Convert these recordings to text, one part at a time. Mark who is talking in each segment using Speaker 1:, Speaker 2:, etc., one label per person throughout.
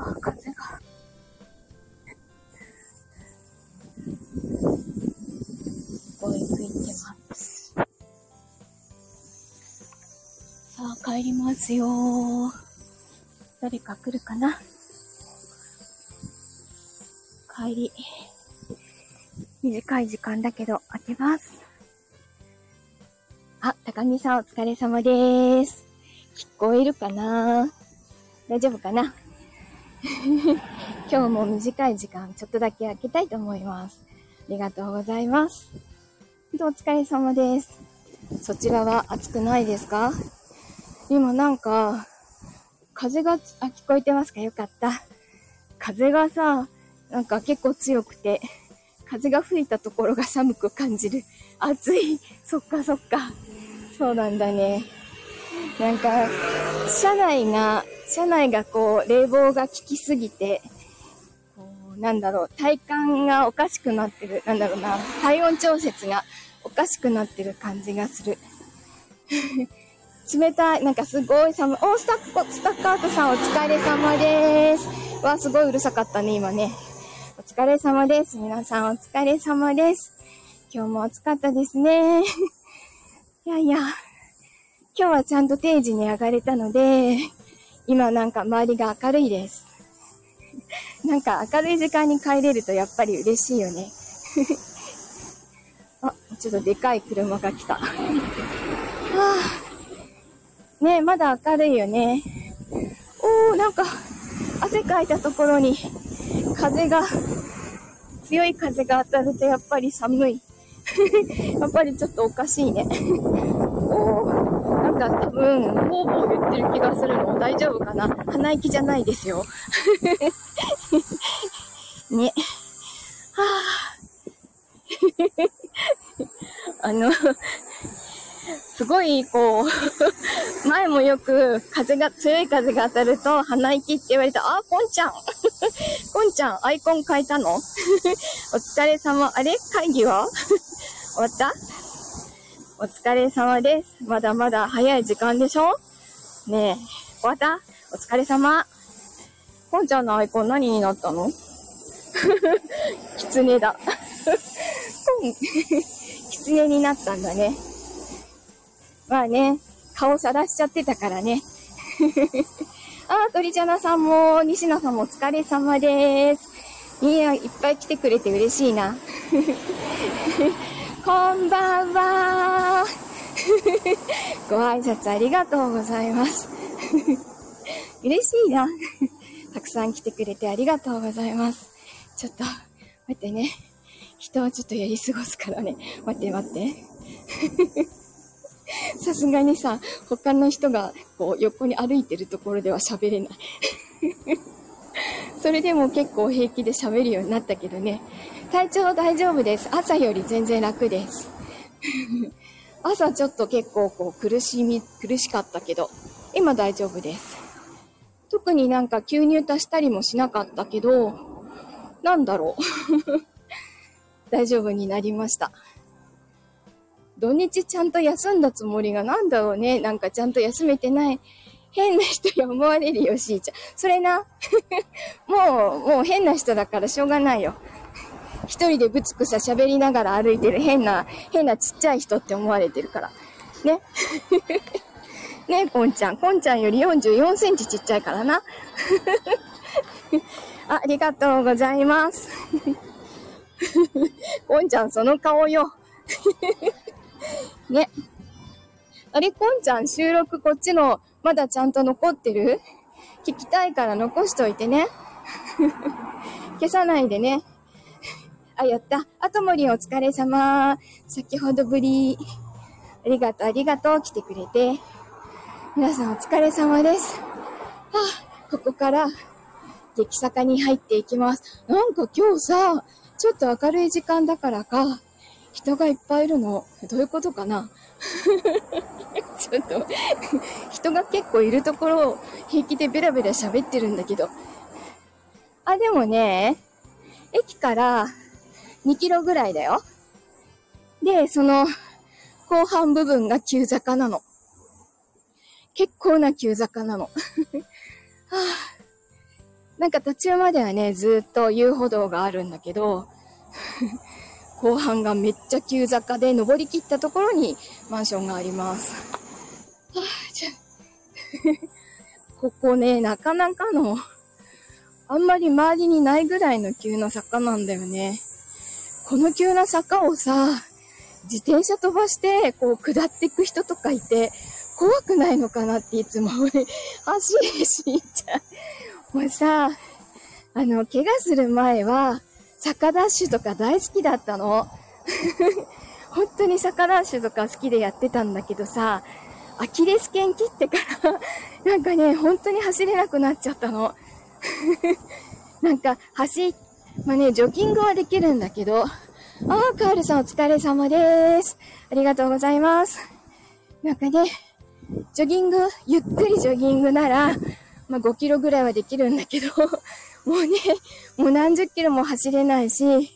Speaker 1: あ、風が。ごい吹いてます。さあ、帰りますよ誰か来るかな？帰り。短い時間だけど、開けます。あ、高木さんお疲れ様です。聞こえるかな？大丈夫かな？今日も短い時間、ちょっとだけ開けたいと思います。ありがとうございます。本当お疲れ様です。そちらは暑くないですか？今なんか、風が、あ、聞こえてますか？よかった。風がさ、なんか結構強くて、風が吹いたところが寒く感じる。暑い。そっかそっか。そうなんだね。なんか、車内が、車内がこう、冷房が効きすぎて、こうなんだろう、体感がおかしくなってる。なんだろうな、体温調節がおかしくなってる感じがする。冷たい、なんかすごい寒い。お、スタッ、スタッカートさんお疲れ様です。わ、すごいうるさかったね、今ね。お疲れ様です。皆さんお疲れ様です。今日も暑かったですね。いやいや、今日はちゃんと定時に上がれたので、今なんか周りが明るいです。なんか明るい時間に帰れるとやっぱり嬉しいよね。あ、ちょっとでかい車が来た。は あ、ねまだ明るいよね。おー、なんか汗かいたところに風が、強い風が当たるとやっぱり寒い。やっぱりちょっとおかしいね。なんか多分、ボーボー言ってる気がするの大丈夫かな？鼻息じゃないですよ。ね。はあ。あの、すごい、こう、前もよく風が、強い風が当たると鼻息って言われた。あ、こんちゃん。こんちゃん、アイコン変えたの？お疲れ様。あれ？会議は？終わった？お疲れ様です。まだまだ早い時間でしょ？ねえ、終わったお疲れ様。こんちゃんのアイコン何になったの？キツネだ。キツネになったんだね。まあね、顔さらしちゃってたからね。あ、鳥ちゃなさんも、西野さんもお疲れ様です。いや、いっぱい来てくれて嬉しいな。こんばんは。ご挨拶ありがとうございます。嬉しいな。たくさん来てくれてありがとうございます。ちょっと、待ってね。人はちょっとやり過ごすからね。待って待って。さすがにさ、他の人がこう横に歩いてるところでは喋れない。それでも結構平気で喋るようになったけどね。体調大丈夫です。朝より全然楽です。朝ちょっと結構こう苦しみ、苦しかったけど、今大丈夫です。特になんか吸入足したりもしなかったけど、なんだろう。大丈夫になりました。土日ちゃんと休んだつもりがなんだろうね。なんかちゃんと休めてない。変な人に思われるよ、しーちゃん。それな。もう、もう変な人だからしょうがないよ。一人でぶつくさ喋りながら歩いてる変な、変なちっちゃい人って思われてるから。ね。ねえ、こんちゃん。こんちゃんより44センチちっちゃいからな。あ、ありがとうございます。こんちゃん、その顔よ。ね。あれ、こんちゃん、収録こっちの、まだちゃんと残ってる？聞きたいから残しといてね。消さないでね。あ、やった。あともりんお疲れ様。先ほどぶり。ありがとう、ありがとう。来てくれて。皆さんお疲れ様です。はあ、ここから、激坂に入っていきます。なんか今日さ、ちょっと明るい時間だからか、人がいっぱいいるの。どういうことかな？ちょっと、人が結構いるところを平気でベラベラ喋ってるんだけど。あ、でもね、駅から2キロぐらいだよ。で、その後半部分が急坂なの。結構な急坂なの。はあ、なんか途中まではね、ずっと遊歩道があるんだけど、後半がめっちゃ急坂で登り切ったところにマンションがあります。はあ、じゃ ここね、なかなかの、あんまり周りにないぐらいの急な坂なんだよね。この急な坂をさ、自転車飛ばして、こう、下っていく人とかいて、怖くないのかなっていつも、走るしんちゃう。もうさ、あの、怪我する前は、坂ダッシュとか大好きだったの。本当に坂ダッシュとか好きでやってたんだけどさ、アキレス腱切ってからなんかね、本当に走れなくなっちゃったの。なんか、走、まあね、ジョギングはできるんだけど、あー、カールさんお疲れ様です。ありがとうございます。なんかね、ジョギング、ゆっくりジョギングなら、まあ5キロぐらいはできるんだけど、もうね、もう何十キロも走れないし、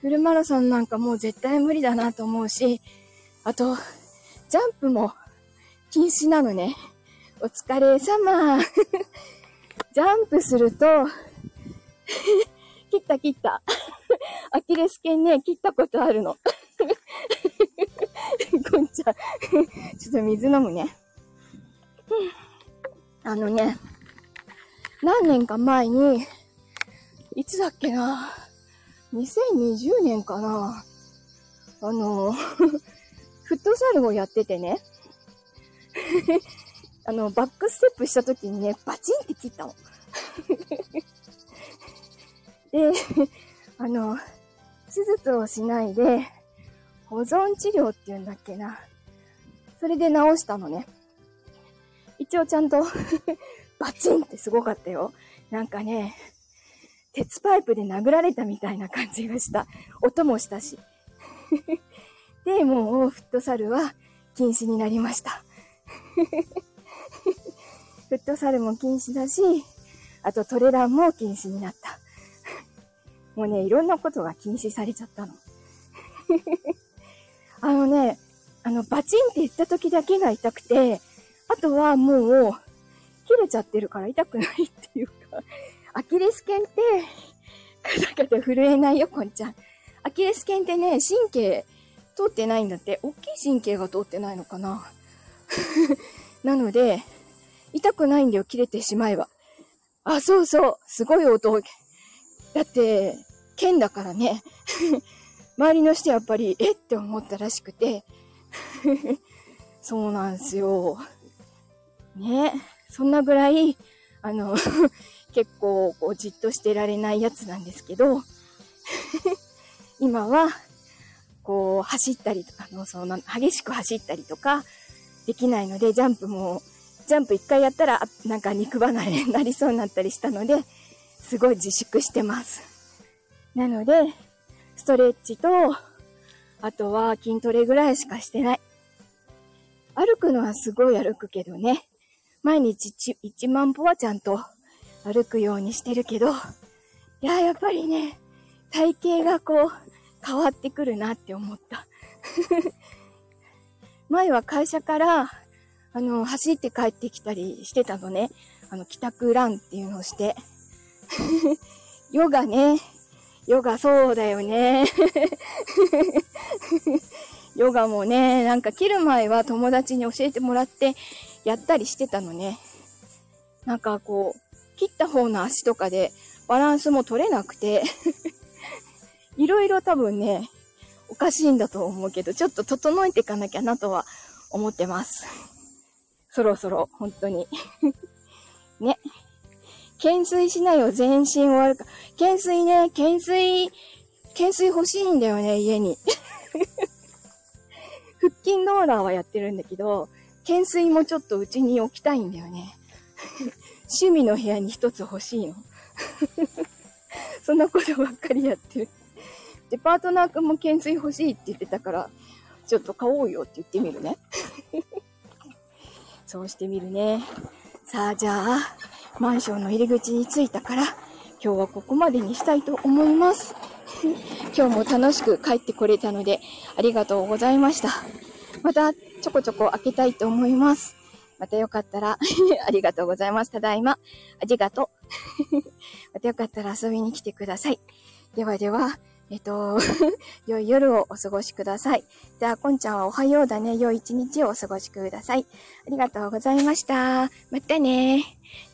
Speaker 1: フルマラソンなんかもう絶対無理だなと思うし、あと、ジャンプも禁止なのね。お疲れ様。ジャンプすると、切った切った。アキレス腱ね、切ったことあるの。こんちゃん。ちょっと水飲むね。あのね、何年か前に、いつだっけな ?2020 年かなあの、フットサルをやっててね。あの、バックステップした時にね、バチンって切ったの。で、あの、手術をしないで、保存治療って言うんだっけな。それで治したのね。一応ちゃんと バチンってすごかったよ。なんかね、鉄パイプで殴られたみたいな感じがした。音もしたし。で、もうフットサルは禁止になりました。フットサルも禁止だし、あとトレランも禁止になった。もうね、いろんなことが禁止されちゃったの。あのね、あの、バチンって言った時だけが痛くて、あとはもう、切れちゃってるから痛くないっていうか、アキレス腱って、カタカタ震えないよ、こんちゃん。アキレス腱ってね、神経通ってないんだって。大きい神経が通ってないのかな。なので、痛くないんだよ、切れてしまえば。あ、そうそう。すごい音。だって、剣だからね。周りの人やっぱり、えって思ったらしくて。そうなんすよ。ね。そんなぐらい、あの 結構こうじっとしてられないやつなんですけど、今は、こう走ったりとか、のその激しく走ったりとかできないので、ジャンプも、ジャンプ一回やったら、なんか肉離れになりそうになったりしたので、すごい自粛してます。なので、ストレッチと、あとは筋トレぐらいしかしてない。歩くのはすごい歩くけどね。毎日 1, 万歩はちゃんと歩くようにしてるけど、いや、やっぱりね、体型がこう、変わってくるなって思った。前は会社から、あの、走って帰ってきたりしてたのね。あの、帰宅ランっていうのをして。ヨガね。ヨガそうだよね。ヨガもね、なんか切る前は友達に教えてもらってやったりしてたのね。なんかこう、切った方の足とかでバランスも取れなくて いろいろ多分ね、おかしいんだと思うけど、ちょっと整えていかなきゃなとは思ってます。そろそろ、本当にね。懸垂しないよ、全身終わるか。懸垂ね、懸垂、懸垂欲しいんだよね、家に。腹筋ローラーはやってるんだけど、懸垂もちょっとうちに置きたいんだよね。趣味の部屋に一つ欲しいの。そんなことばっかりやってる。で、パートナーくんも懸垂欲しいって言ってたから、ちょっと買おうよって言ってみるね。そうしてみるね。さあ、じゃあ、マンションの入り口に着いたから、今日はここまでにしたいと思います。今日も楽しく帰ってこれたので、ありがとうございました。また、ちょこちょこ開けたいと思います。またよかったら ありがとうございます。ただいま。ありがとう。またよかったら遊びに来てください。ではでは、えっと、良い夜をお過ごしください。じゃあ、こんちゃんはおはようだね。良い一日をお過ごしください。ありがとうございました。またね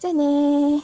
Speaker 1: じゃあね